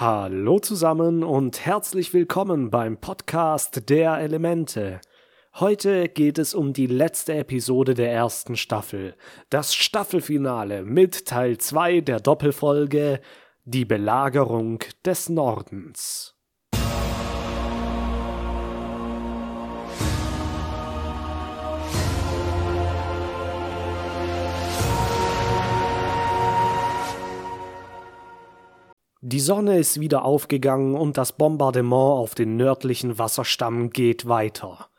Hallo zusammen und herzlich willkommen beim Podcast der Elemente. Heute geht es um die letzte Episode der ersten Staffel, das Staffelfinale mit Teil 2 der Doppelfolge Die Belagerung des Nordens. Die Sonne ist wieder aufgegangen und das Bombardement auf den nördlichen Wasserstamm geht weiter.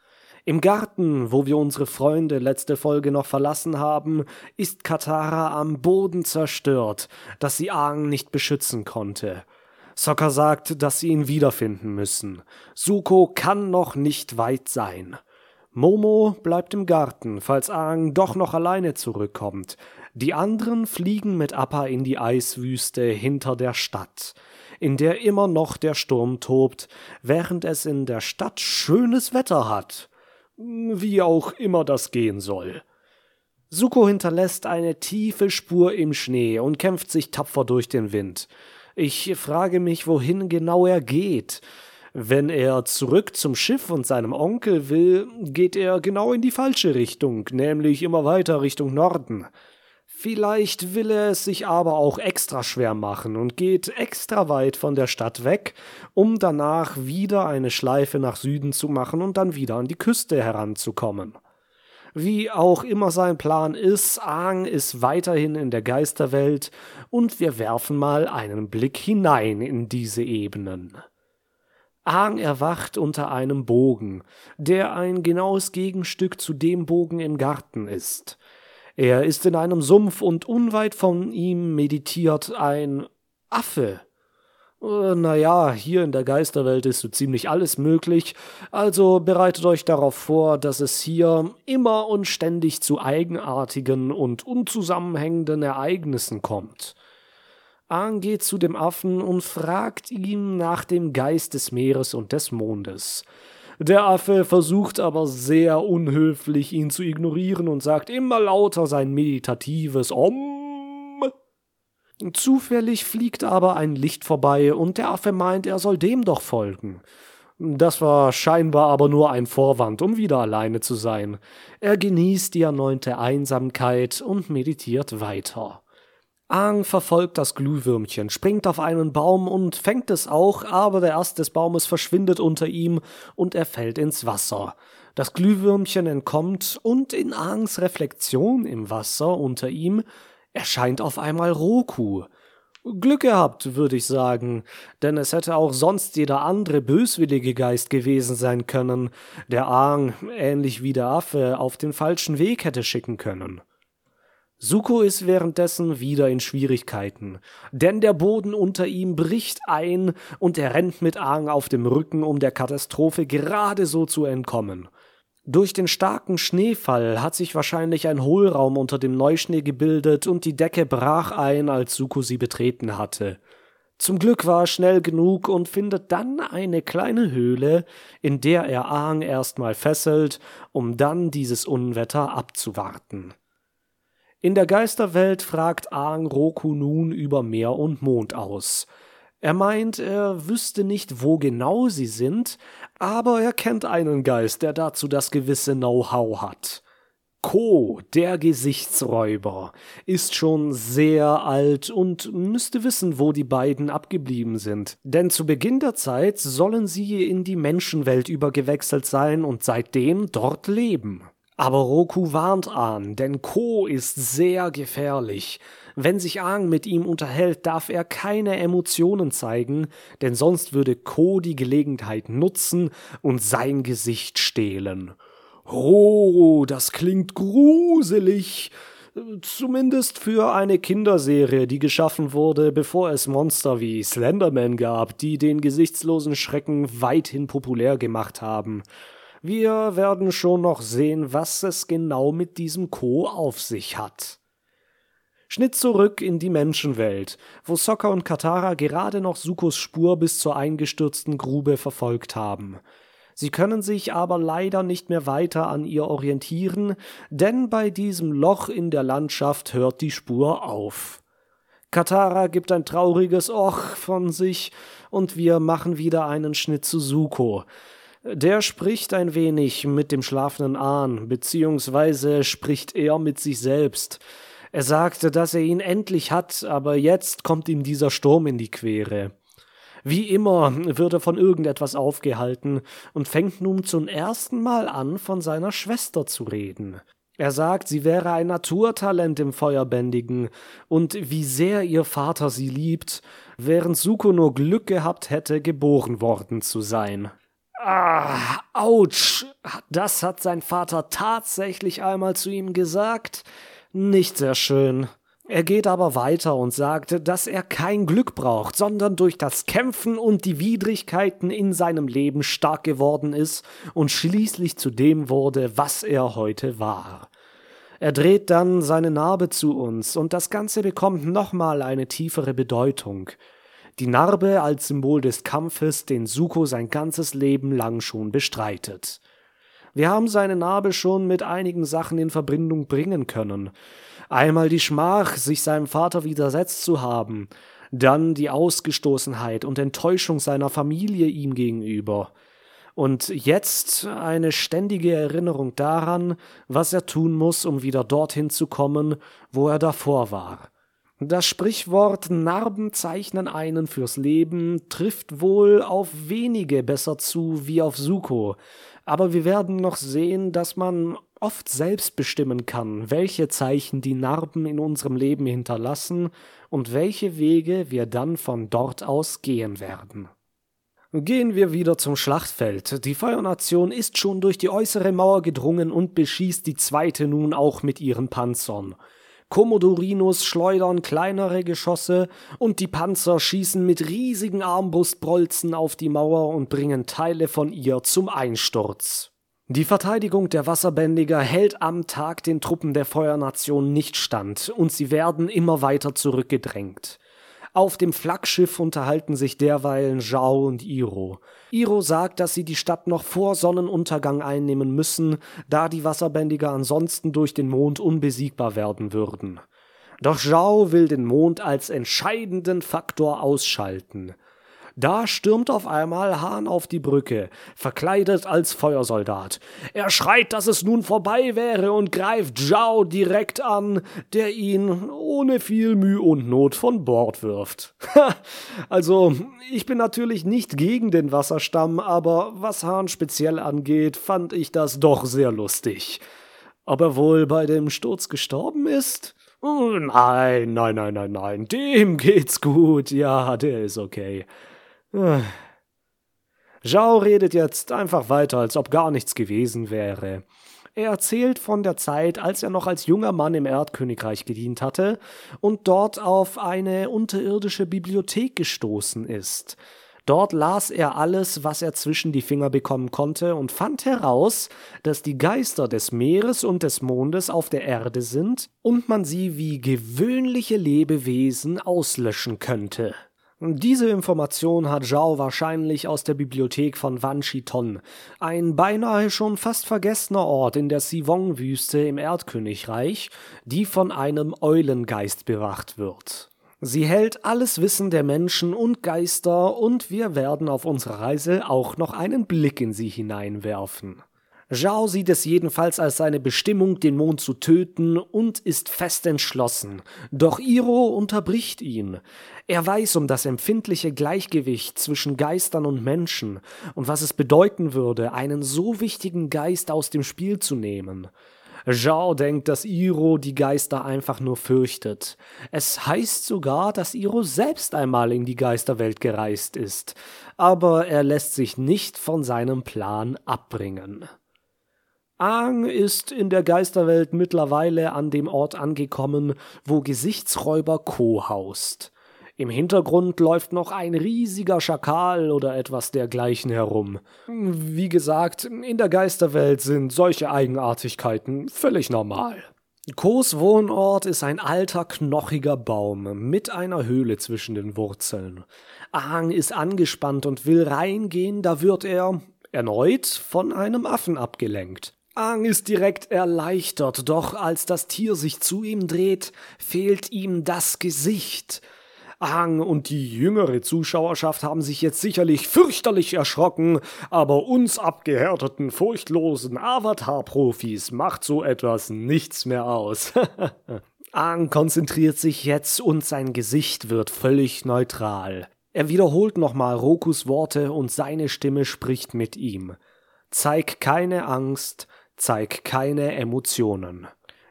Im Garten, wo wir unsere Freunde letzte Folge noch verlassen haben, ist Katara am Boden zerstört, dass sie Aang nicht beschützen konnte. Sokka sagt, dass sie ihn wiederfinden müssen. Suko kann noch nicht weit sein. Momo bleibt im Garten, falls Aang doch noch alleine zurückkommt. Die anderen fliegen mit Appa in die Eiswüste hinter der Stadt, in der immer noch der Sturm tobt, während es in der Stadt schönes Wetter hat. Wie auch immer das gehen soll. Suko hinterlässt eine tiefe Spur im Schnee und kämpft sich tapfer durch den Wind. Ich frage mich, wohin genau er geht. Wenn er zurück zum Schiff und seinem Onkel will, geht er genau in die falsche Richtung, nämlich immer weiter Richtung Norden. Vielleicht will er es sich aber auch extra schwer machen und geht extra weit von der Stadt weg, um danach wieder eine Schleife nach Süden zu machen und dann wieder an die Küste heranzukommen. Wie auch immer sein Plan ist, Aang ist weiterhin in der Geisterwelt und wir werfen mal einen Blick hinein in diese Ebenen. Aang erwacht unter einem Bogen, der ein genaues Gegenstück zu dem Bogen im Garten ist. Er ist in einem Sumpf und unweit von ihm meditiert ein Affe. Äh, naja, hier in der Geisterwelt ist so ziemlich alles möglich, also bereitet euch darauf vor, dass es hier immer und ständig zu eigenartigen und unzusammenhängenden Ereignissen kommt. Aang geht zu dem Affen und fragt ihn nach dem Geist des Meeres und des Mondes. Der Affe versucht aber sehr unhöflich, ihn zu ignorieren und sagt immer lauter sein meditatives Om. Zufällig fliegt aber ein Licht vorbei und der Affe meint, er soll dem doch folgen. Das war scheinbar aber nur ein Vorwand, um wieder alleine zu sein. Er genießt die erneute Einsamkeit und meditiert weiter. Aang verfolgt das Glühwürmchen, springt auf einen Baum und fängt es auch, aber der Ast des Baumes verschwindet unter ihm und er fällt ins Wasser. Das Glühwürmchen entkommt und in Aangs Reflexion im Wasser unter ihm erscheint auf einmal Roku. Glück gehabt, würde ich sagen, denn es hätte auch sonst jeder andere böswillige Geist gewesen sein können, der Aang, ähnlich wie der Affe, auf den falschen Weg hätte schicken können. Suko ist währenddessen wieder in Schwierigkeiten, denn der Boden unter ihm bricht ein und er rennt mit Aang auf dem Rücken, um der Katastrophe gerade so zu entkommen. Durch den starken Schneefall hat sich wahrscheinlich ein Hohlraum unter dem Neuschnee gebildet und die Decke brach ein, als Suko sie betreten hatte. Zum Glück war er schnell genug und findet dann eine kleine Höhle, in der er Aang erstmal fesselt, um dann dieses Unwetter abzuwarten. In der Geisterwelt fragt Aang Roku nun über Meer und Mond aus. Er meint, er wüsste nicht, wo genau sie sind, aber er kennt einen Geist, der dazu das gewisse Know-how hat. Ko, der Gesichtsräuber, ist schon sehr alt und müsste wissen, wo die beiden abgeblieben sind. Denn zu Beginn der Zeit sollen sie in die Menschenwelt übergewechselt sein und seitdem dort leben. Aber Roku warnt Ahn, denn Ko ist sehr gefährlich. Wenn sich Aang mit ihm unterhält, darf er keine Emotionen zeigen, denn sonst würde Ko die Gelegenheit nutzen und sein Gesicht stehlen. Oh, das klingt gruselig. Zumindest für eine Kinderserie, die geschaffen wurde, bevor es Monster wie Slenderman gab, die den gesichtslosen Schrecken weithin populär gemacht haben. Wir werden schon noch sehen, was es genau mit diesem Co auf sich hat. Schnitt zurück in die Menschenwelt, wo Sokka und Katara gerade noch Sukos Spur bis zur eingestürzten Grube verfolgt haben. Sie können sich aber leider nicht mehr weiter an ihr orientieren, denn bei diesem Loch in der Landschaft hört die Spur auf. Katara gibt ein trauriges Och von sich und wir machen wieder einen Schnitt zu Suko. Der spricht ein wenig mit dem schlafenden Ahn, beziehungsweise spricht er mit sich selbst. Er sagte, dass er ihn endlich hat, aber jetzt kommt ihm dieser Sturm in die Quere. Wie immer wird er von irgendetwas aufgehalten und fängt nun zum ersten Mal an, von seiner Schwester zu reden. Er sagt, sie wäre ein Naturtalent im Feuerbändigen und wie sehr ihr Vater sie liebt, während Suko nur Glück gehabt hätte, geboren worden zu sein. Ah, ouch! Das hat sein Vater tatsächlich einmal zu ihm gesagt? Nicht sehr schön. Er geht aber weiter und sagt, dass er kein Glück braucht, sondern durch das Kämpfen und die Widrigkeiten in seinem Leben stark geworden ist und schließlich zu dem wurde, was er heute war. Er dreht dann seine Narbe zu uns und das Ganze bekommt nochmal eine tiefere Bedeutung. Die Narbe als Symbol des Kampfes, den Suko sein ganzes Leben lang schon bestreitet. Wir haben seine Narbe schon mit einigen Sachen in Verbindung bringen können. Einmal die Schmach, sich seinem Vater widersetzt zu haben, dann die Ausgestoßenheit und Enttäuschung seiner Familie ihm gegenüber. Und jetzt eine ständige Erinnerung daran, was er tun muss, um wieder dorthin zu kommen, wo er davor war. Das Sprichwort Narben zeichnen einen fürs Leben trifft wohl auf wenige besser zu wie auf Suko, aber wir werden noch sehen, dass man oft selbst bestimmen kann, welche Zeichen die Narben in unserem Leben hinterlassen und welche Wege wir dann von dort aus gehen werden. Gehen wir wieder zum Schlachtfeld. Die Feuernation ist schon durch die äußere Mauer gedrungen und beschießt die zweite nun auch mit ihren Panzern. Komodorinos schleudern kleinere Geschosse und die Panzer schießen mit riesigen Armbrustbolzen auf die Mauer und bringen Teile von ihr zum Einsturz. Die Verteidigung der Wasserbändiger hält am Tag den Truppen der Feuernation nicht stand und sie werden immer weiter zurückgedrängt. Auf dem Flaggschiff unterhalten sich derweilen Zhao und Iro. Iro sagt, dass sie die Stadt noch vor Sonnenuntergang einnehmen müssen, da die Wasserbändiger ansonsten durch den Mond unbesiegbar werden würden. Doch Zhao will den Mond als entscheidenden Faktor ausschalten. Da stürmt auf einmal Hahn auf die Brücke, verkleidet als Feuersoldat. Er schreit, dass es nun vorbei wäre und greift Zhao direkt an, der ihn ohne viel Mühe und Not von Bord wirft. also, ich bin natürlich nicht gegen den Wasserstamm, aber was Hahn speziell angeht, fand ich das doch sehr lustig. Ob er wohl bei dem Sturz gestorben ist? Nein, nein, nein, nein, nein, dem geht's gut, ja, der ist okay. Zhao redet jetzt einfach weiter, als ob gar nichts gewesen wäre. Er erzählt von der Zeit, als er noch als junger Mann im Erdkönigreich gedient hatte und dort auf eine unterirdische Bibliothek gestoßen ist. Dort las er alles, was er zwischen die Finger bekommen konnte und fand heraus, dass die Geister des Meeres und des Mondes auf der Erde sind und man sie wie gewöhnliche Lebewesen auslöschen könnte. Diese Information hat Zhao wahrscheinlich aus der Bibliothek von Wan Chiton, ein beinahe schon fast vergessener Ort in der Sivong-Wüste im Erdkönigreich, die von einem Eulengeist bewacht wird. Sie hält alles Wissen der Menschen und Geister und wir werden auf unserer Reise auch noch einen Blick in sie hineinwerfen. Zhao sieht es jedenfalls als seine Bestimmung, den Mond zu töten und ist fest entschlossen. Doch Iro unterbricht ihn. Er weiß um das empfindliche Gleichgewicht zwischen Geistern und Menschen und was es bedeuten würde, einen so wichtigen Geist aus dem Spiel zu nehmen. Zhao denkt, dass Iro die Geister einfach nur fürchtet. Es heißt sogar, dass Iro selbst einmal in die Geisterwelt gereist ist, aber er lässt sich nicht von seinem Plan abbringen. Aang ist in der Geisterwelt mittlerweile an dem Ort angekommen, wo Gesichtsräuber Ko haust. Im Hintergrund läuft noch ein riesiger Schakal oder etwas dergleichen herum. Wie gesagt, in der Geisterwelt sind solche Eigenartigkeiten völlig normal. Kos Wohnort ist ein alter, knochiger Baum mit einer Höhle zwischen den Wurzeln. Aang ist angespannt und will reingehen, da wird er erneut von einem Affen abgelenkt. Aang ist direkt erleichtert, doch als das Tier sich zu ihm dreht, fehlt ihm das Gesicht. Aang und die jüngere Zuschauerschaft haben sich jetzt sicherlich fürchterlich erschrocken, aber uns abgehärteten, furchtlosen Avatar-Profis macht so etwas nichts mehr aus. Aang konzentriert sich jetzt und sein Gesicht wird völlig neutral. Er wiederholt nochmal Rokus Worte und seine Stimme spricht mit ihm. Zeig keine Angst, zeig keine Emotionen.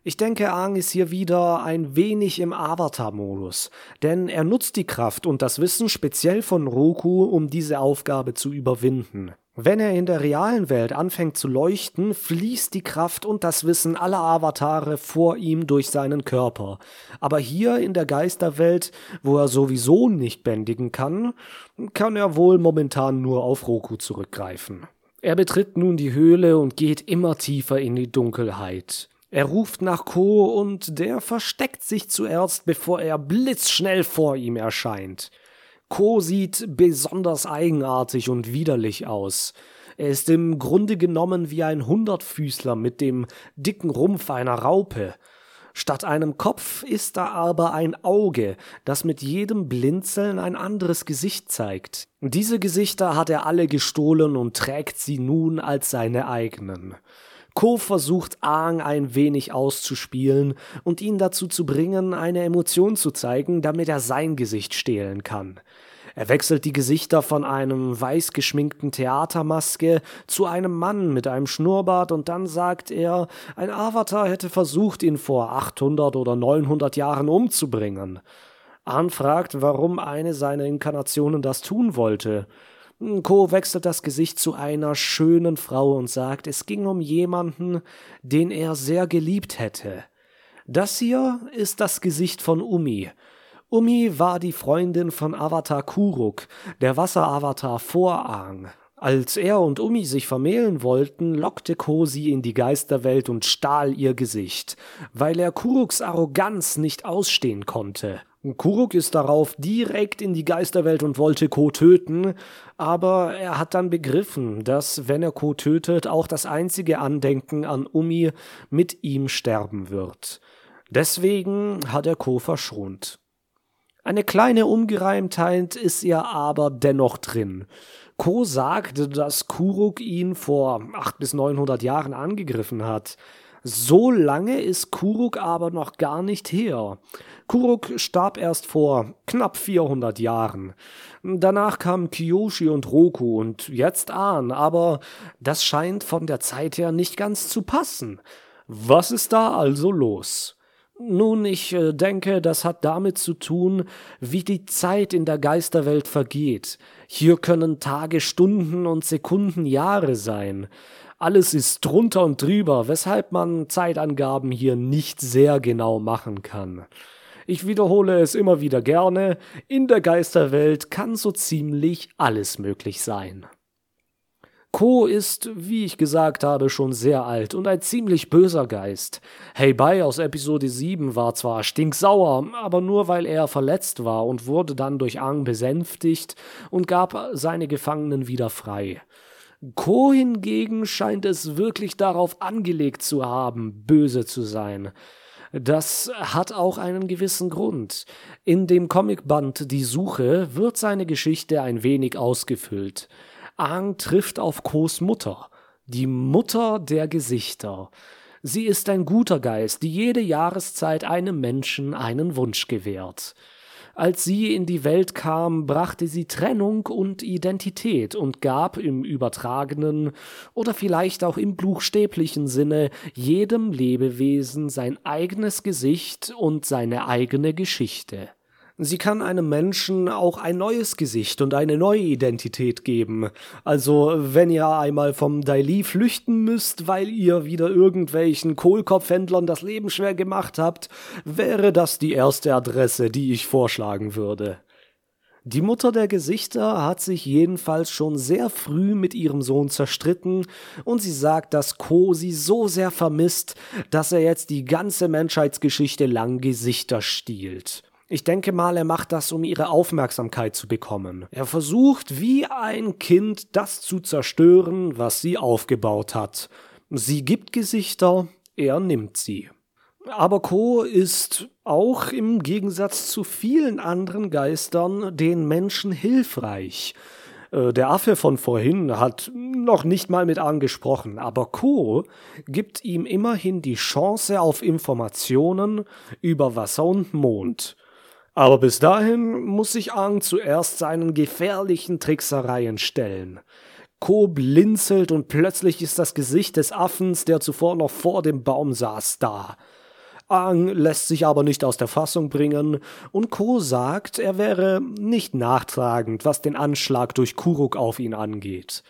Ich denke, Aang ist hier wieder ein wenig im Avatar-Modus, denn er nutzt die Kraft und das Wissen speziell von Roku, um diese Aufgabe zu überwinden. Wenn er in der realen Welt anfängt zu leuchten, fließt die Kraft und das Wissen aller Avatare vor ihm durch seinen Körper. Aber hier in der Geisterwelt, wo er sowieso nicht bändigen kann, kann er wohl momentan nur auf Roku zurückgreifen. Er betritt nun die Höhle und geht immer tiefer in die Dunkelheit. Er ruft nach Ko und der versteckt sich zuerst, bevor er blitzschnell vor ihm erscheint. Ko sieht besonders eigenartig und widerlich aus. Er ist im Grunde genommen wie ein Hundertfüßler mit dem dicken Rumpf einer Raupe. Statt einem Kopf ist da aber ein Auge, das mit jedem Blinzeln ein anderes Gesicht zeigt. Diese Gesichter hat er alle gestohlen und trägt sie nun als seine eigenen. Ko versucht Aang ein wenig auszuspielen und ihn dazu zu bringen, eine Emotion zu zeigen, damit er sein Gesicht stehlen kann. Er wechselt die Gesichter von einem weiß geschminkten Theatermaske zu einem Mann mit einem Schnurrbart und dann sagt er, ein Avatar hätte versucht, ihn vor 800 oder 900 Jahren umzubringen. Ahn fragt, warum eine seiner Inkarnationen das tun wollte. Ko wechselt das Gesicht zu einer schönen Frau und sagt, es ging um jemanden, den er sehr geliebt hätte. Das hier ist das Gesicht von Umi, Umi war die Freundin von Avatar Kuruk, der Wasseravatar vor Aang. Als er und Umi sich vermählen wollten, lockte Ko sie in die Geisterwelt und stahl ihr Gesicht, weil er Kuruks Arroganz nicht ausstehen konnte. Kuruk ist darauf direkt in die Geisterwelt und wollte Ko töten, aber er hat dann begriffen, dass, wenn er Ko tötet, auch das einzige Andenken an Umi mit ihm sterben wird. Deswegen hat er Ko verschont. Eine kleine Ungereimtheit ist ja aber dennoch drin. Ko sagt, dass Kuruk ihn vor 800 bis 900 Jahren angegriffen hat. So lange ist Kuruk aber noch gar nicht her. Kuruk starb erst vor knapp 400 Jahren. Danach kamen Kiyoshi und Roku und jetzt Ahn, aber das scheint von der Zeit her nicht ganz zu passen. Was ist da also los? Nun, ich äh, denke, das hat damit zu tun, wie die Zeit in der Geisterwelt vergeht. Hier können Tage Stunden und Sekunden Jahre sein. Alles ist drunter und drüber, weshalb man Zeitangaben hier nicht sehr genau machen kann. Ich wiederhole es immer wieder gerne, in der Geisterwelt kann so ziemlich alles möglich sein. Ko ist, wie ich gesagt habe, schon sehr alt und ein ziemlich böser Geist. Hey Bai aus Episode 7 war zwar stinksauer, aber nur weil er verletzt war und wurde dann durch Ang besänftigt und gab seine Gefangenen wieder frei. Ko hingegen scheint es wirklich darauf angelegt zu haben, böse zu sein. Das hat auch einen gewissen Grund. In dem Comicband Die Suche wird seine Geschichte ein wenig ausgefüllt. Aang trifft auf Kos Mutter, die Mutter der Gesichter. Sie ist ein guter Geist, die jede Jahreszeit einem Menschen einen Wunsch gewährt. Als sie in die Welt kam, brachte sie Trennung und Identität und gab im übertragenen oder vielleicht auch im buchstäblichen Sinne jedem Lebewesen sein eigenes Gesicht und seine eigene Geschichte. Sie kann einem Menschen auch ein neues Gesicht und eine neue Identität geben. Also, wenn ihr einmal vom Daily flüchten müsst, weil ihr wieder irgendwelchen Kohlkopfhändlern das Leben schwer gemacht habt, wäre das die erste Adresse, die ich vorschlagen würde. Die Mutter der Gesichter hat sich jedenfalls schon sehr früh mit ihrem Sohn zerstritten und sie sagt, dass Ko sie so sehr vermisst, dass er jetzt die ganze Menschheitsgeschichte lang Gesichter stiehlt. Ich denke mal, er macht das, um ihre Aufmerksamkeit zu bekommen. Er versucht, wie ein Kind, das zu zerstören, was sie aufgebaut hat. Sie gibt Gesichter, er nimmt sie. Aber Ko ist auch im Gegensatz zu vielen anderen Geistern den Menschen hilfreich. Äh, der Affe von vorhin hat noch nicht mal mit angesprochen, aber Ko gibt ihm immerhin die Chance auf Informationen über Wasser und Mond. Aber bis dahin muss sich Aang zuerst seinen gefährlichen Tricksereien stellen. Ko blinzelt und plötzlich ist das Gesicht des Affens, der zuvor noch vor dem Baum saß, da. Aang lässt sich aber nicht aus der Fassung bringen, und Ko sagt, er wäre nicht nachtragend, was den Anschlag durch Kuruk auf ihn angeht.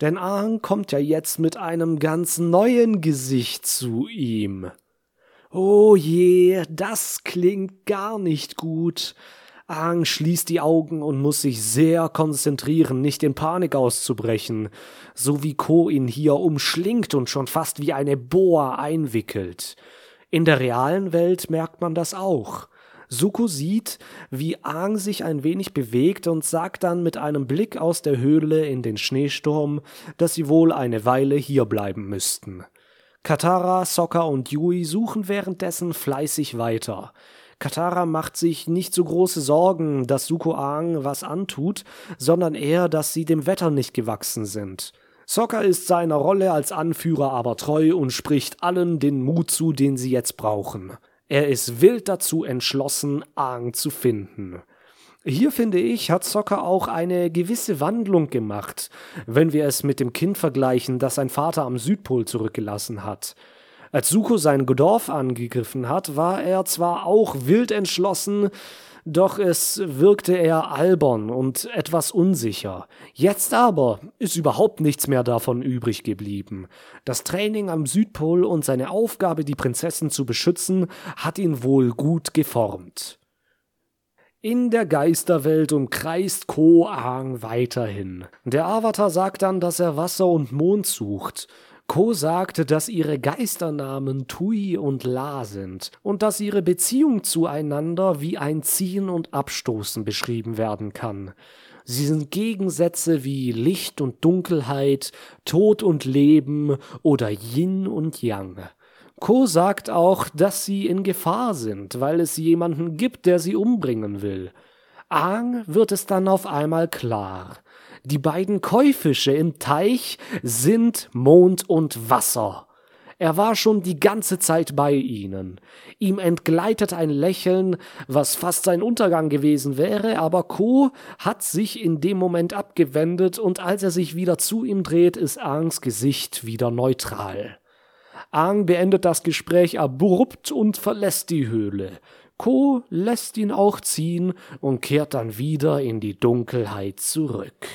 Denn Aang kommt ja jetzt mit einem ganz neuen Gesicht zu ihm. Oh je, das klingt gar nicht gut. Aang schließt die Augen und muss sich sehr konzentrieren, nicht in Panik auszubrechen, so wie Ko ihn hier umschlingt und schon fast wie eine Boa einwickelt. In der realen Welt merkt man das auch. Suko sieht, wie Aang sich ein wenig bewegt und sagt dann mit einem Blick aus der Höhle in den Schneesturm, dass sie wohl eine Weile hier bleiben müssten. Katara, Sokka und Yui suchen währenddessen fleißig weiter. Katara macht sich nicht so große Sorgen, dass Suko Aang was antut, sondern eher, dass sie dem Wetter nicht gewachsen sind. Sokka ist seiner Rolle als Anführer aber treu und spricht allen den Mut zu, den sie jetzt brauchen. Er ist wild dazu entschlossen, Aang zu finden. Hier finde ich, hat Sokka auch eine gewisse Wandlung gemacht, wenn wir es mit dem Kind vergleichen, das sein Vater am Südpol zurückgelassen hat. Als Suko sein Dorf angegriffen hat, war er zwar auch wild entschlossen, doch es wirkte eher albern und etwas unsicher. Jetzt aber ist überhaupt nichts mehr davon übrig geblieben. Das Training am Südpol und seine Aufgabe, die Prinzessin zu beschützen, hat ihn wohl gut geformt. In der Geisterwelt umkreist Ko-Aang weiterhin. Der Avatar sagt dann, dass er Wasser und Mond sucht. Ko sagte, dass ihre Geisternamen Tui und La sind und dass ihre Beziehung zueinander wie ein Ziehen und Abstoßen beschrieben werden kann. Sie sind Gegensätze wie Licht und Dunkelheit, Tod und Leben oder Yin und Yang. Ko sagt auch, dass sie in Gefahr sind, weil es jemanden gibt, der sie umbringen will. Aang wird es dann auf einmal klar. Die beiden Käufische im Teich sind Mond und Wasser. Er war schon die ganze Zeit bei ihnen. Ihm entgleitet ein Lächeln, was fast sein Untergang gewesen wäre, aber Ko hat sich in dem Moment abgewendet und als er sich wieder zu ihm dreht, ist Angs Gesicht wieder neutral. Aang beendet das Gespräch abrupt und verlässt die Höhle. Ko lässt ihn auch ziehen und kehrt dann wieder in die Dunkelheit zurück.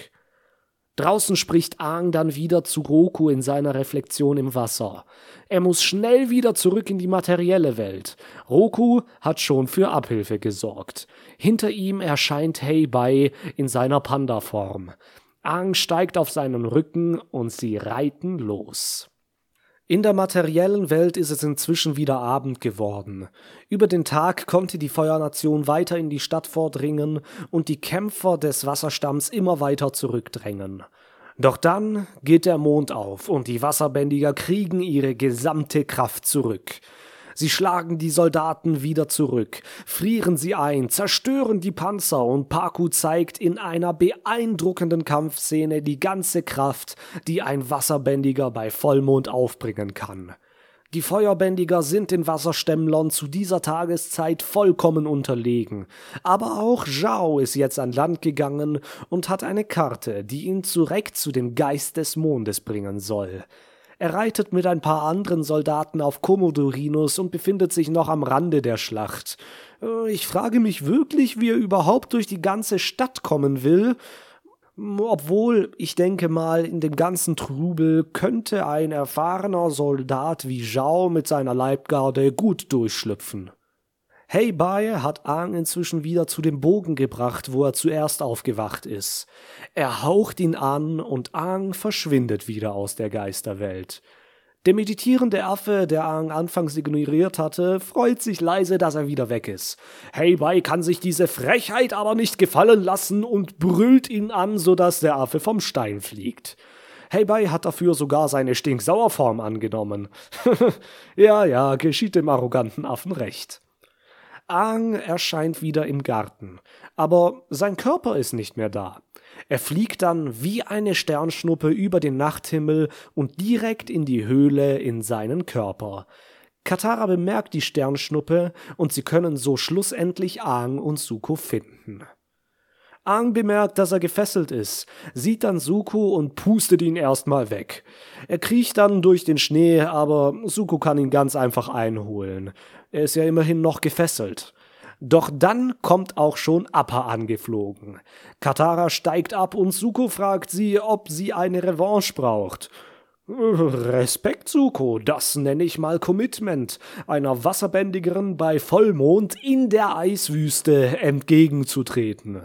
Draußen spricht Aang dann wieder zu Roku in seiner Reflexion im Wasser. Er muss schnell wieder zurück in die materielle Welt. Roku hat schon für Abhilfe gesorgt. Hinter ihm erscheint Heibai in seiner Panda-Form. Aang steigt auf seinen Rücken und sie reiten los. In der materiellen Welt ist es inzwischen wieder Abend geworden. Über den Tag konnte die Feuernation weiter in die Stadt vordringen und die Kämpfer des Wasserstamms immer weiter zurückdrängen. Doch dann geht der Mond auf und die Wasserbändiger kriegen ihre gesamte Kraft zurück. Sie schlagen die Soldaten wieder zurück, frieren sie ein, zerstören die Panzer und Paku zeigt in einer beeindruckenden Kampfszene die ganze Kraft, die ein Wasserbändiger bei Vollmond aufbringen kann. Die Feuerbändiger sind den Wasserstämmlern zu dieser Tageszeit vollkommen unterlegen. Aber auch Zhao ist jetzt an Land gegangen und hat eine Karte, die ihn direkt zu dem Geist des Mondes bringen soll. Er reitet mit ein paar anderen Soldaten auf Komodorinus und befindet sich noch am Rande der Schlacht. Äh, ich frage mich wirklich, wie er überhaupt durch die ganze Stadt kommen will. Obwohl, ich denke mal, in dem ganzen Trubel könnte ein erfahrener Soldat wie Zhao mit seiner Leibgarde gut durchschlüpfen. Hey Bai hat Aang inzwischen wieder zu dem Bogen gebracht, wo er zuerst aufgewacht ist. Er haucht ihn an und Aang verschwindet wieder aus der Geisterwelt. Der meditierende Affe, der Aang anfangs ignoriert hatte, freut sich leise, dass er wieder weg ist. Hey Bai kann sich diese Frechheit aber nicht gefallen lassen und brüllt ihn an, so dass der Affe vom Stein fliegt. Heibei hat dafür sogar seine Stinksauerform angenommen. ja, ja, geschieht dem arroganten Affen recht. Aang erscheint wieder im Garten, aber sein Körper ist nicht mehr da. Er fliegt dann wie eine Sternschnuppe über den Nachthimmel und direkt in die Höhle in seinen Körper. Katara bemerkt die Sternschnuppe und sie können so schlussendlich Aang und Suko finden. Aang bemerkt, dass er gefesselt ist, sieht dann Suko und pustet ihn erstmal weg. Er kriecht dann durch den Schnee, aber Suko kann ihn ganz einfach einholen. Er ist ja immerhin noch gefesselt. Doch dann kommt auch schon Appa angeflogen. Katara steigt ab und Suko fragt sie, ob sie eine Revanche braucht. Respekt, Suko, das nenne ich mal Commitment, einer Wasserbändigerin bei Vollmond in der Eiswüste entgegenzutreten.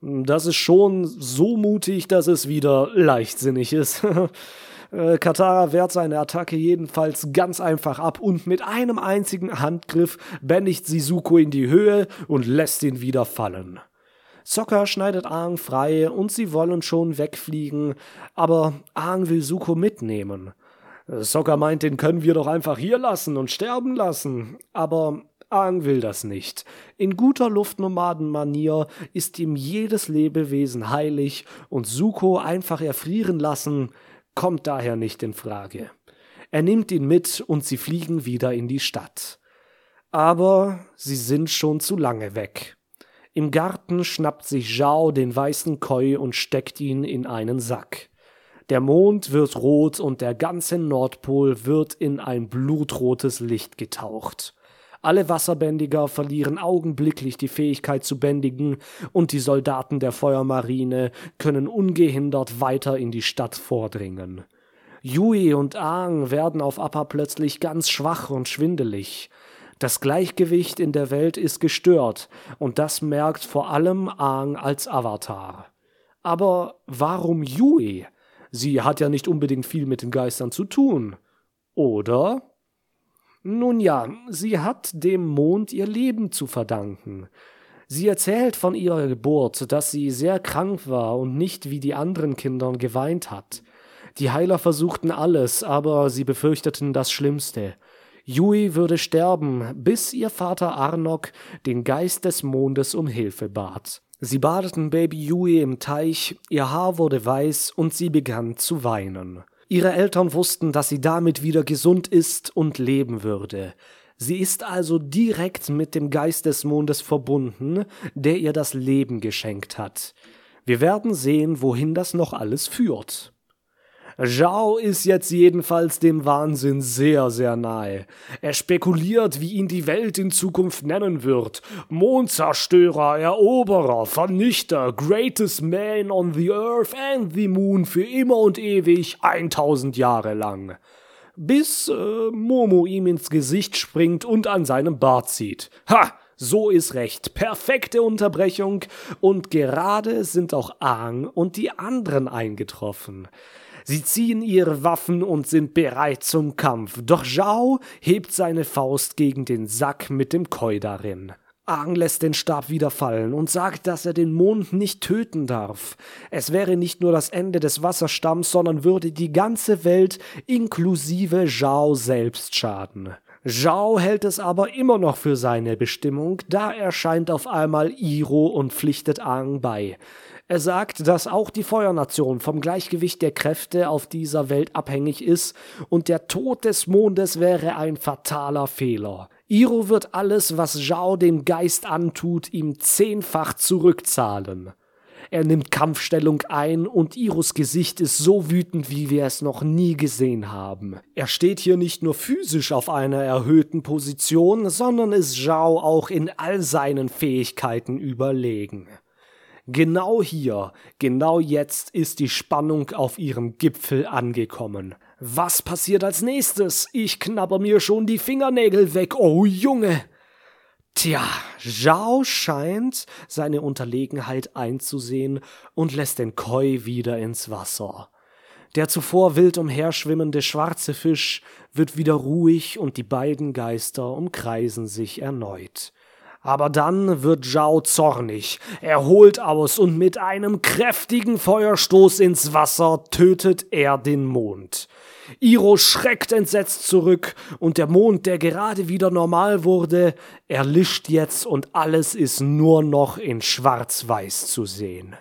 Das ist schon so mutig, dass es wieder leichtsinnig ist. Äh, Katara wehrt seine Attacke jedenfalls ganz einfach ab und mit einem einzigen Handgriff bändigt sie Suko in die Höhe und lässt ihn wieder fallen. Sokka schneidet Aang frei und sie wollen schon wegfliegen, aber Aang will Suko mitnehmen. Sokka meint, den können wir doch einfach hier lassen und sterben lassen. Aber Aang will das nicht. In guter Luftnomadenmanier ist ihm jedes Lebewesen heilig und Suko einfach erfrieren lassen, kommt daher nicht in Frage. Er nimmt ihn mit und sie fliegen wieder in die Stadt. Aber sie sind schon zu lange weg. Im Garten schnappt sich Zhao den weißen Koi und steckt ihn in einen Sack. Der Mond wird rot und der ganze Nordpol wird in ein blutrotes Licht getaucht. Alle Wasserbändiger verlieren augenblicklich die Fähigkeit zu bändigen und die Soldaten der Feuermarine können ungehindert weiter in die Stadt vordringen. Yui und Aang werden auf Appa plötzlich ganz schwach und schwindelig. Das Gleichgewicht in der Welt ist gestört, und das merkt vor allem Aang als Avatar. Aber warum Yui? Sie hat ja nicht unbedingt viel mit den Geistern zu tun. Oder? Nun ja, sie hat dem Mond ihr Leben zu verdanken. Sie erzählt von ihrer Geburt, dass sie sehr krank war und nicht wie die anderen Kinder geweint hat. Die Heiler versuchten alles, aber sie befürchteten das Schlimmste. Yui würde sterben, bis ihr Vater Arnok den Geist des Mondes um Hilfe bat. Sie badeten Baby Yui im Teich, ihr Haar wurde weiß und sie begann zu weinen. Ihre Eltern wussten, dass sie damit wieder gesund ist und leben würde. Sie ist also direkt mit dem Geist des Mondes verbunden, der ihr das Leben geschenkt hat. Wir werden sehen, wohin das noch alles führt. Zhao ist jetzt jedenfalls dem Wahnsinn sehr, sehr nahe. Er spekuliert, wie ihn die Welt in Zukunft nennen wird. Mondzerstörer, Eroberer, Vernichter, Greatest Man on the Earth and the Moon für immer und ewig, 1000 Jahre lang. Bis äh, Momo ihm ins Gesicht springt und an seinem Bart zieht. Ha! So ist recht. Perfekte Unterbrechung. Und gerade sind auch Aang und die anderen eingetroffen. Sie ziehen ihre Waffen und sind bereit zum Kampf, doch Zhao hebt seine Faust gegen den Sack mit dem Koi darin. Aang lässt den Stab wieder fallen und sagt, dass er den Mond nicht töten darf. Es wäre nicht nur das Ende des Wasserstamms, sondern würde die ganze Welt inklusive Zhao selbst schaden. Zhao hält es aber immer noch für seine Bestimmung, da erscheint auf einmal Iro und pflichtet Aang bei. Er sagt, dass auch die Feuernation vom Gleichgewicht der Kräfte auf dieser Welt abhängig ist und der Tod des Mondes wäre ein fataler Fehler. Iro wird alles, was Zhao dem Geist antut, ihm zehnfach zurückzahlen. Er nimmt Kampfstellung ein und Iros Gesicht ist so wütend, wie wir es noch nie gesehen haben. Er steht hier nicht nur physisch auf einer erhöhten Position, sondern ist Zhao auch in all seinen Fähigkeiten überlegen. Genau hier, genau jetzt ist die Spannung auf ihrem Gipfel angekommen. Was passiert als nächstes? Ich knabber mir schon die Fingernägel weg. Oh Junge! Tja, Zhao scheint seine Unterlegenheit einzusehen und lässt den Koi wieder ins Wasser. Der zuvor wild umherschwimmende schwarze Fisch wird wieder ruhig und die beiden Geister umkreisen sich erneut. Aber dann wird Zhao zornig. Er holt aus und mit einem kräftigen Feuerstoß ins Wasser tötet er den Mond. Iro schreckt entsetzt zurück und der Mond, der gerade wieder normal wurde, erlischt jetzt und alles ist nur noch in schwarz-weiß zu sehen.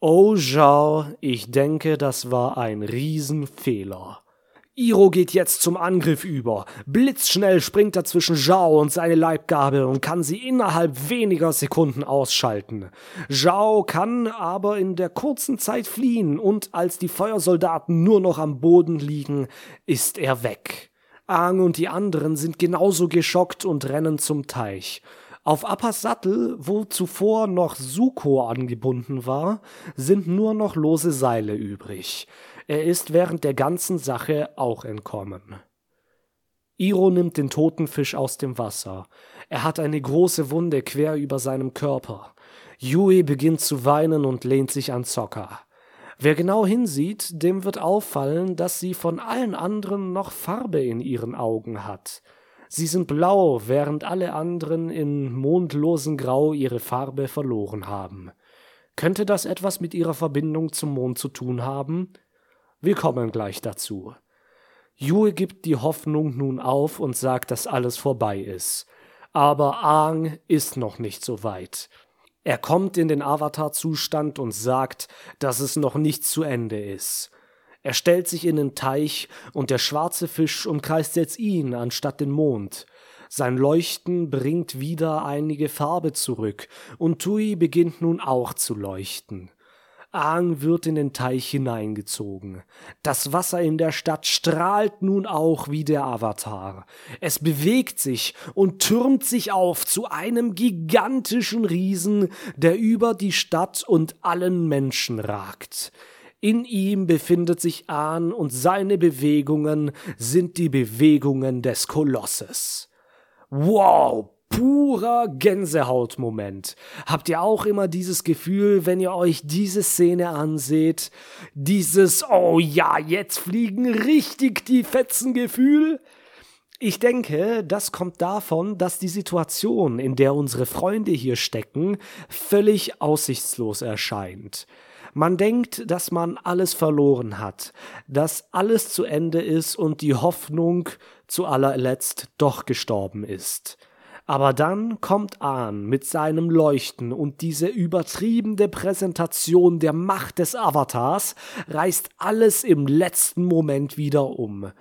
Oh Zhao, ich denke, das war ein Riesenfehler. Iro geht jetzt zum Angriff über. Blitzschnell springt er zwischen Zhao und seine Leibgabe und kann sie innerhalb weniger Sekunden ausschalten. Zhao kann aber in der kurzen Zeit fliehen und als die Feuersoldaten nur noch am Boden liegen, ist er weg. Aang und die anderen sind genauso geschockt und rennen zum Teich. Auf Appas Sattel, wo zuvor noch Suko angebunden war, sind nur noch lose Seile übrig. Er ist während der ganzen Sache auch entkommen. Iro nimmt den toten Fisch aus dem Wasser. Er hat eine große Wunde quer über seinem Körper. Yui beginnt zu weinen und lehnt sich an Zocker. Wer genau hinsieht, dem wird auffallen, dass sie von allen anderen noch Farbe in ihren Augen hat. Sie sind blau, während alle anderen in mondlosen Grau ihre Farbe verloren haben. Könnte das etwas mit ihrer Verbindung zum Mond zu tun haben? Wir kommen gleich dazu. Yue gibt die Hoffnung nun auf und sagt, dass alles vorbei ist. Aber Aang ist noch nicht so weit. Er kommt in den Avatar-Zustand und sagt, dass es noch nicht zu Ende ist. Er stellt sich in den Teich und der schwarze Fisch umkreist jetzt ihn anstatt den Mond. Sein Leuchten bringt wieder einige Farbe zurück und Tui beginnt nun auch zu leuchten. Aang wird in den Teich hineingezogen. Das Wasser in der Stadt strahlt nun auch wie der Avatar. Es bewegt sich und türmt sich auf zu einem gigantischen Riesen, der über die Stadt und allen Menschen ragt. In ihm befindet sich Ahn und seine Bewegungen sind die Bewegungen des Kolosses. Wow, purer Gänsehautmoment. Habt ihr auch immer dieses Gefühl, wenn ihr euch diese Szene anseht? Dieses, oh ja, jetzt fliegen richtig die Fetzen Gefühl? Ich denke, das kommt davon, dass die Situation, in der unsere Freunde hier stecken, völlig aussichtslos erscheint. Man denkt, dass man alles verloren hat, dass alles zu Ende ist und die Hoffnung zu allerletzt doch gestorben ist. Aber dann kommt Ahn mit seinem Leuchten und diese übertriebene Präsentation der Macht des Avatars reißt alles im letzten Moment wieder um.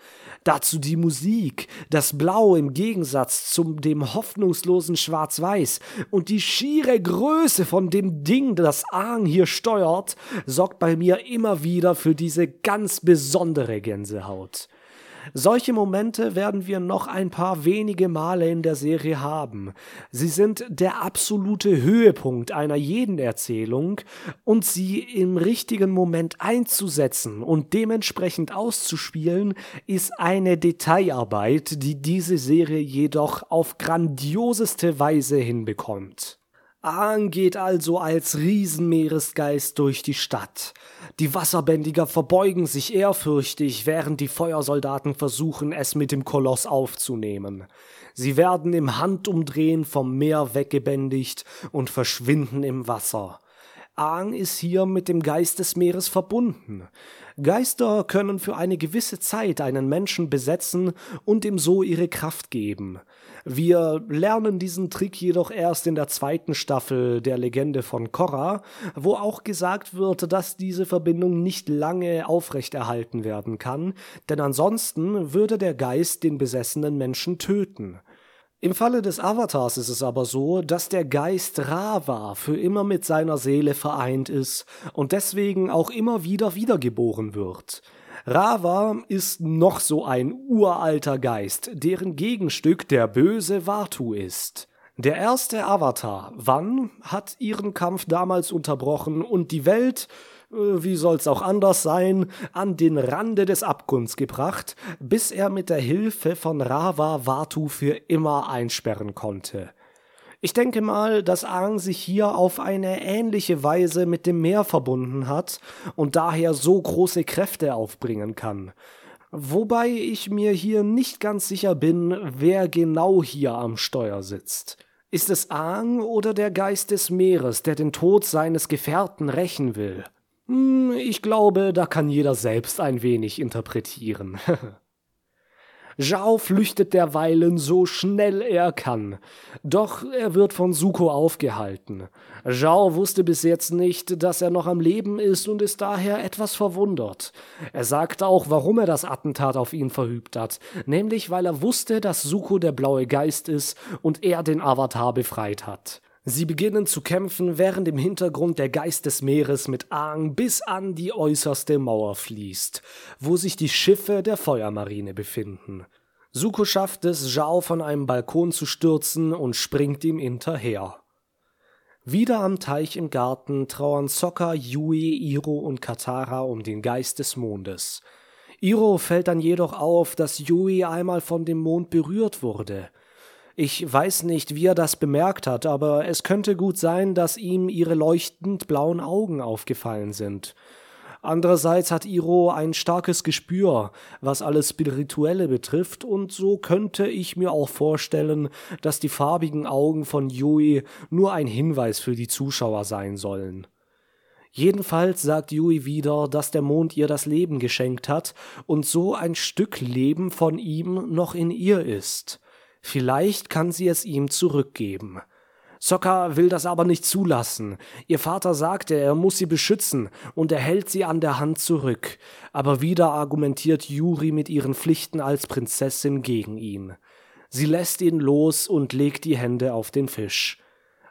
Dazu die Musik, das Blau im Gegensatz zum dem hoffnungslosen Schwarz-Weiß und die schiere Größe von dem Ding, das Ahn hier steuert, sorgt bei mir immer wieder für diese ganz besondere Gänsehaut. Solche Momente werden wir noch ein paar wenige Male in der Serie haben. Sie sind der absolute Höhepunkt einer jeden Erzählung und sie im richtigen Moment einzusetzen und dementsprechend auszuspielen, ist eine Detailarbeit, die diese Serie jedoch auf grandioseste Weise hinbekommt. Aang geht also als Riesenmeeresgeist durch die Stadt. Die Wasserbändiger verbeugen sich ehrfürchtig, während die Feuersoldaten versuchen, es mit dem Koloss aufzunehmen. Sie werden im Handumdrehen vom Meer weggebändigt und verschwinden im Wasser. Aang ist hier mit dem Geist des Meeres verbunden. Geister können für eine gewisse Zeit einen Menschen besetzen und ihm so ihre Kraft geben. Wir lernen diesen Trick jedoch erst in der zweiten Staffel der Legende von Korra, wo auch gesagt wird, dass diese Verbindung nicht lange aufrechterhalten werden kann, denn ansonsten würde der Geist den besessenen Menschen töten. Im Falle des Avatars ist es aber so, dass der Geist Rava für immer mit seiner Seele vereint ist und deswegen auch immer wieder wiedergeboren wird. Rava ist noch so ein uralter Geist, deren Gegenstück der böse Vatu ist. Der erste Avatar, Wan, hat ihren Kampf damals unterbrochen und die Welt, wie soll's auch anders sein, an den Rande des Abgrunds gebracht, bis er mit der Hilfe von Rava Vatu für immer einsperren konnte. Ich denke mal, dass Aang sich hier auf eine ähnliche Weise mit dem Meer verbunden hat und daher so große Kräfte aufbringen kann. Wobei ich mir hier nicht ganz sicher bin, wer genau hier am Steuer sitzt. Ist es Aang oder der Geist des Meeres, der den Tod seines Gefährten rächen will? Hm, ich glaube, da kann jeder selbst ein wenig interpretieren. Zhao flüchtet derweilen so schnell er kann. Doch er wird von Suko aufgehalten. Zhao wusste bis jetzt nicht, dass er noch am Leben ist und ist daher etwas verwundert. Er sagt auch, warum er das Attentat auf ihn verübt hat, nämlich weil er wusste, dass Suko der blaue Geist ist und er den Avatar befreit hat. Sie beginnen zu kämpfen, während im Hintergrund der Geist des Meeres mit Aang bis an die äußerste Mauer fließt, wo sich die Schiffe der Feuermarine befinden. Suko schafft es, Zhao von einem Balkon zu stürzen und springt ihm hinterher. Wieder am Teich im Garten trauern Sokka, Yui, Iro und Katara um den Geist des Mondes. Iro fällt dann jedoch auf, dass Yui einmal von dem Mond berührt wurde. Ich weiß nicht, wie er das bemerkt hat, aber es könnte gut sein, dass ihm ihre leuchtend blauen Augen aufgefallen sind. Andererseits hat Iro ein starkes Gespür, was alles Spirituelle betrifft, und so könnte ich mir auch vorstellen, dass die farbigen Augen von Yui nur ein Hinweis für die Zuschauer sein sollen. Jedenfalls sagt Yui wieder, dass der Mond ihr das Leben geschenkt hat und so ein Stück Leben von ihm noch in ihr ist. Vielleicht kann sie es ihm zurückgeben. Sokka will das aber nicht zulassen. Ihr Vater sagte, er muss sie beschützen, und er hält sie an der Hand zurück. Aber wieder argumentiert Yuri mit ihren Pflichten als Prinzessin gegen ihn. Sie lässt ihn los und legt die Hände auf den Fisch.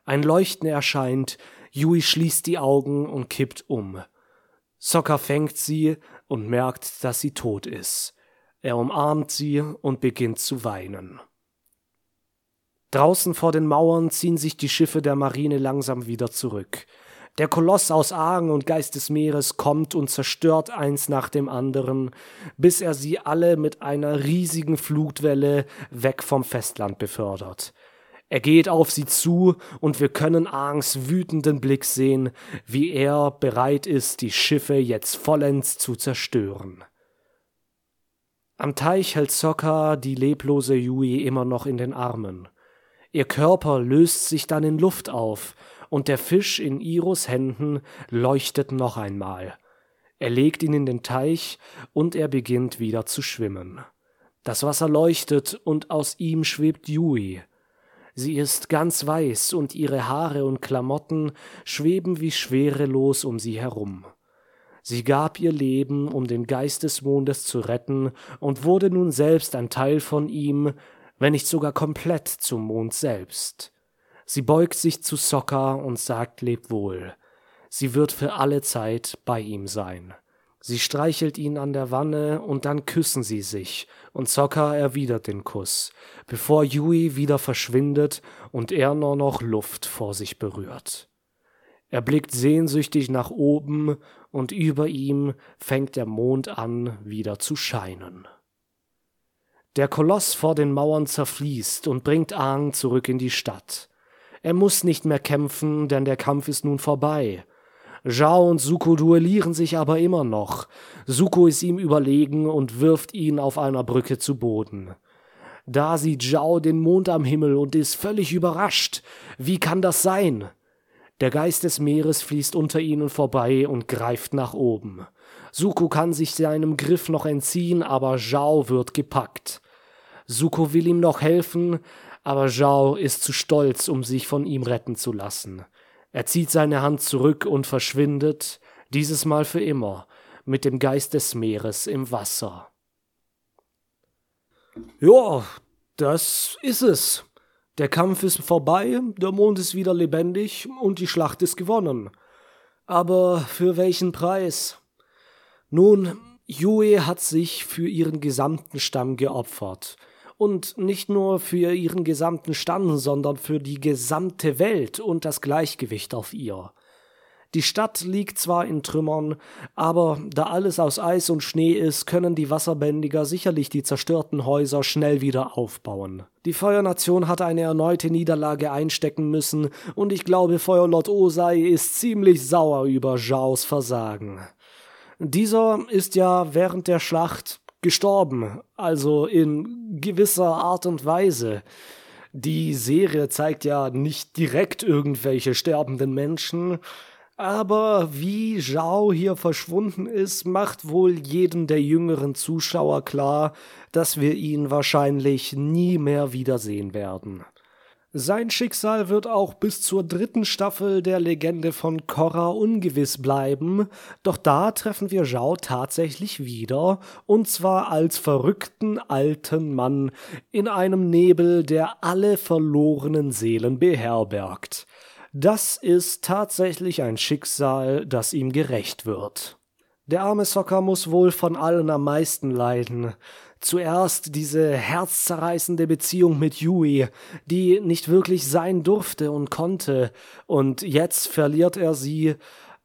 Ein Leuchten erscheint, Yui schließt die Augen und kippt um. Sokka fängt sie und merkt, dass sie tot ist. Er umarmt sie und beginnt zu weinen. Draußen vor den Mauern ziehen sich die Schiffe der Marine langsam wieder zurück. Der Koloss aus Aang und Geist des Meeres kommt und zerstört eins nach dem anderen, bis er sie alle mit einer riesigen Flutwelle weg vom Festland befördert. Er geht auf sie zu, und wir können Aangs wütenden Blick sehen, wie er bereit ist, die Schiffe jetzt vollends zu zerstören. Am Teich hält Sokka die leblose Yui immer noch in den Armen. Ihr Körper löst sich dann in Luft auf, und der Fisch in Iros Händen leuchtet noch einmal. Er legt ihn in den Teich, und er beginnt wieder zu schwimmen. Das Wasser leuchtet, und aus ihm schwebt Yui. Sie ist ganz weiß, und ihre Haare und Klamotten schweben wie schwerelos um sie herum. Sie gab ihr Leben, um den Geist des Mondes zu retten, und wurde nun selbst ein Teil von ihm, wenn nicht sogar komplett zum Mond selbst. Sie beugt sich zu Sokka und sagt leb wohl. Sie wird für alle Zeit bei ihm sein. Sie streichelt ihn an der Wanne und dann küssen sie sich und Sokka erwidert den Kuss, bevor Yui wieder verschwindet und er nur noch Luft vor sich berührt. Er blickt sehnsüchtig nach oben und über ihm fängt der Mond an wieder zu scheinen. Der Koloss vor den Mauern zerfließt und bringt Aang zurück in die Stadt. Er muss nicht mehr kämpfen, denn der Kampf ist nun vorbei. Zhao und Suko duellieren sich aber immer noch. Suko ist ihm überlegen und wirft ihn auf einer Brücke zu Boden. Da sieht Zhao den Mond am Himmel und ist völlig überrascht. Wie kann das sein? Der Geist des Meeres fließt unter ihnen vorbei und greift nach oben. Suko kann sich seinem Griff noch entziehen, aber Zhao wird gepackt. Suko will ihm noch helfen, aber Zhao ist zu stolz, um sich von ihm retten zu lassen. Er zieht seine Hand zurück und verschwindet, dieses Mal für immer, mit dem Geist des Meeres im Wasser. Ja, das ist es. Der Kampf ist vorbei, der Mond ist wieder lebendig und die Schlacht ist gewonnen. Aber für welchen Preis? Nun, Yue hat sich für ihren gesamten Stamm geopfert und nicht nur für ihren gesamten Stamm, sondern für die gesamte Welt und das Gleichgewicht auf ihr. Die Stadt liegt zwar in Trümmern, aber da alles aus Eis und Schnee ist, können die Wasserbändiger sicherlich die zerstörten Häuser schnell wieder aufbauen. Die Feuernation hat eine erneute Niederlage einstecken müssen, und ich glaube, Feuerlord Osei ist ziemlich sauer über Zhaos Versagen. Dieser ist ja während der Schlacht gestorben, also in gewisser Art und Weise. Die Serie zeigt ja nicht direkt irgendwelche sterbenden Menschen, aber wie Zhao hier verschwunden ist, macht wohl jedem der jüngeren Zuschauer klar, dass wir ihn wahrscheinlich nie mehr wiedersehen werden. Sein Schicksal wird auch bis zur dritten Staffel der Legende von Korra ungewiss bleiben, doch da treffen wir Zhao tatsächlich wieder, und zwar als verrückten alten Mann in einem Nebel, der alle verlorenen Seelen beherbergt. Das ist tatsächlich ein Schicksal, das ihm gerecht wird. Der arme Sokka muss wohl von allen am meisten leiden. Zuerst diese herzzerreißende Beziehung mit Yui, die nicht wirklich sein durfte und konnte, und jetzt verliert er sie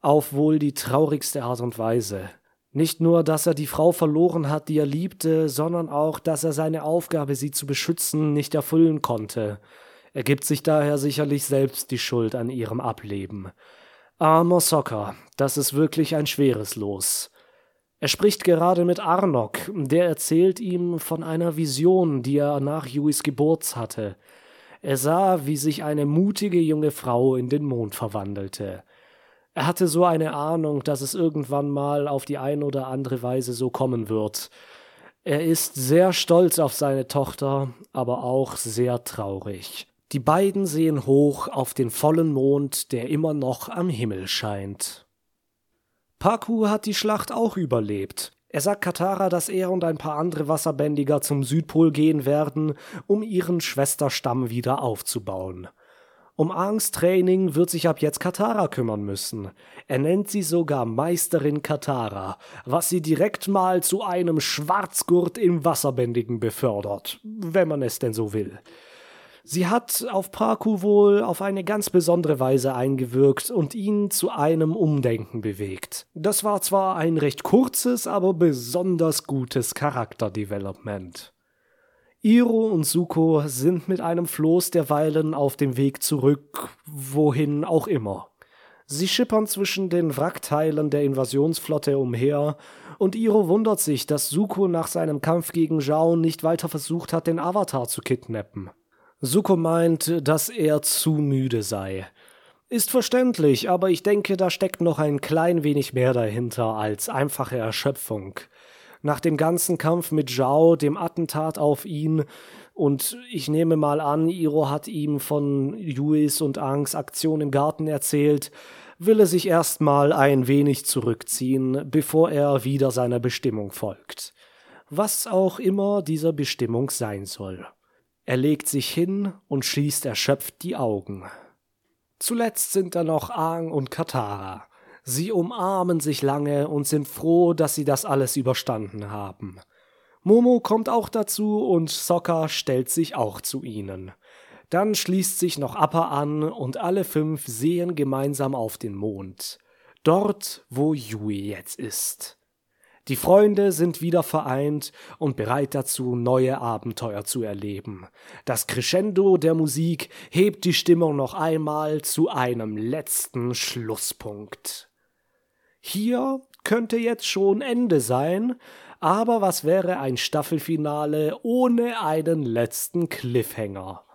auf wohl die traurigste Art und Weise. Nicht nur, dass er die Frau verloren hat, die er liebte, sondern auch, dass er seine Aufgabe, sie zu beschützen, nicht erfüllen konnte. Er gibt sich daher sicherlich selbst die Schuld an ihrem Ableben. Armer Sokka, das ist wirklich ein schweres Los. Er spricht gerade mit Arnok, der erzählt ihm von einer Vision, die er nach Hueys Geburt hatte. Er sah, wie sich eine mutige junge Frau in den Mond verwandelte. Er hatte so eine Ahnung, dass es irgendwann mal auf die ein oder andere Weise so kommen wird. Er ist sehr stolz auf seine Tochter, aber auch sehr traurig. Die beiden sehen hoch auf den vollen Mond, der immer noch am Himmel scheint. Paku hat die Schlacht auch überlebt. Er sagt Katara, dass er und ein paar andere Wasserbändiger zum Südpol gehen werden, um ihren Schwesterstamm wieder aufzubauen. Um Angs Training wird sich ab jetzt Katara kümmern müssen. Er nennt sie sogar Meisterin Katara, was sie direkt mal zu einem Schwarzgurt im Wasserbändigen befördert, wenn man es denn so will. Sie hat auf Parku wohl auf eine ganz besondere Weise eingewirkt und ihn zu einem Umdenken bewegt. Das war zwar ein recht kurzes, aber besonders gutes Charakterdevelopment. Iro und Suko sind mit einem Floß derweilen auf dem Weg zurück, wohin auch immer. Sie schippern zwischen den Wrackteilen der Invasionsflotte umher, und Iro wundert sich, dass Suko nach seinem Kampf gegen Zhao nicht weiter versucht hat, den Avatar zu kidnappen. Suko meint, dass er zu müde sei. Ist verständlich, aber ich denke, da steckt noch ein klein wenig mehr dahinter als einfache Erschöpfung. Nach dem ganzen Kampf mit Zhao, dem Attentat auf ihn, und ich nehme mal an, Iro hat ihm von Yuis und Angs Aktion im Garten erzählt, will er sich erstmal ein wenig zurückziehen, bevor er wieder seiner Bestimmung folgt. Was auch immer dieser Bestimmung sein soll. Er legt sich hin und schließt erschöpft die Augen. Zuletzt sind da noch Aang und Katara. Sie umarmen sich lange und sind froh, dass sie das alles überstanden haben. Momo kommt auch dazu und Sokka stellt sich auch zu ihnen. Dann schließt sich noch Appa an und alle fünf sehen gemeinsam auf den Mond. Dort, wo Yui jetzt ist. Die Freunde sind wieder vereint und bereit dazu, neue Abenteuer zu erleben. Das Crescendo der Musik hebt die Stimmung noch einmal zu einem letzten Schlusspunkt. Hier könnte jetzt schon Ende sein, aber was wäre ein Staffelfinale ohne einen letzten Cliffhanger?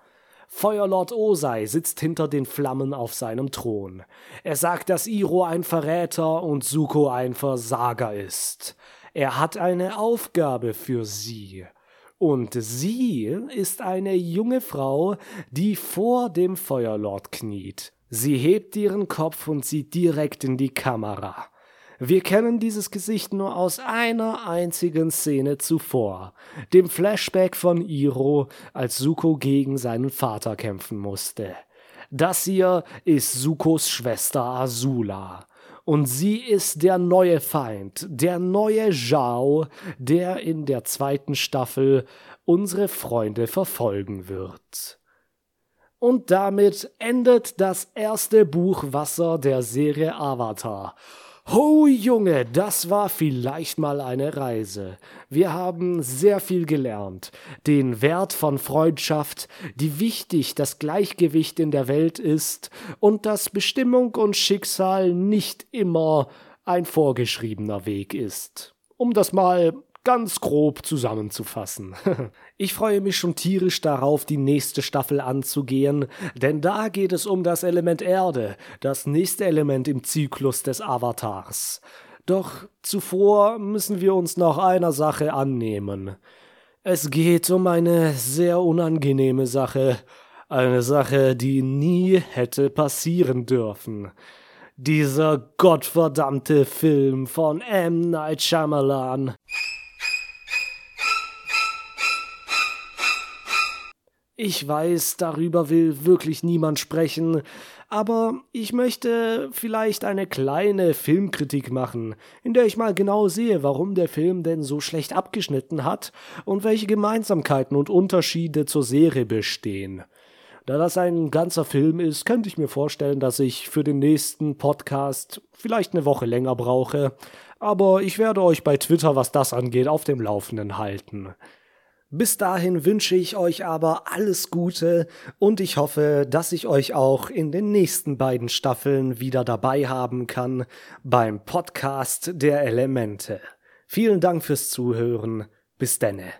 Feuerlord Osei sitzt hinter den Flammen auf seinem Thron. Er sagt, dass Iro ein Verräter und Suko ein Versager ist. Er hat eine Aufgabe für sie. Und sie ist eine junge Frau, die vor dem Feuerlord kniet. Sie hebt ihren Kopf und sieht direkt in die Kamera. Wir kennen dieses Gesicht nur aus einer einzigen Szene zuvor, dem Flashback von Iro, als Suko gegen seinen Vater kämpfen musste. Das hier ist Sukos Schwester Azula. Und sie ist der neue Feind, der neue Zhao, der in der zweiten Staffel unsere Freunde verfolgen wird. Und damit endet das erste Buch Wasser der Serie Avatar. Ho Junge, das war vielleicht mal eine Reise. Wir haben sehr viel gelernt. Den Wert von Freundschaft, wie wichtig das Gleichgewicht in der Welt ist und dass Bestimmung und Schicksal nicht immer ein vorgeschriebener Weg ist. Um das mal ganz grob zusammenzufassen. Ich freue mich schon tierisch darauf, die nächste Staffel anzugehen, denn da geht es um das Element Erde, das nächste Element im Zyklus des Avatars. Doch zuvor müssen wir uns noch einer Sache annehmen. Es geht um eine sehr unangenehme Sache, eine Sache, die nie hätte passieren dürfen. Dieser gottverdammte Film von M. Night Shyamalan. Ich weiß, darüber will wirklich niemand sprechen, aber ich möchte vielleicht eine kleine Filmkritik machen, in der ich mal genau sehe, warum der Film denn so schlecht abgeschnitten hat und welche Gemeinsamkeiten und Unterschiede zur Serie bestehen. Da das ein ganzer Film ist, könnte ich mir vorstellen, dass ich für den nächsten Podcast vielleicht eine Woche länger brauche, aber ich werde euch bei Twitter, was das angeht, auf dem Laufenden halten. Bis dahin wünsche ich euch aber alles Gute und ich hoffe, dass ich euch auch in den nächsten beiden Staffeln wieder dabei haben kann beim Podcast der Elemente. Vielen Dank fürs Zuhören. Bis denne.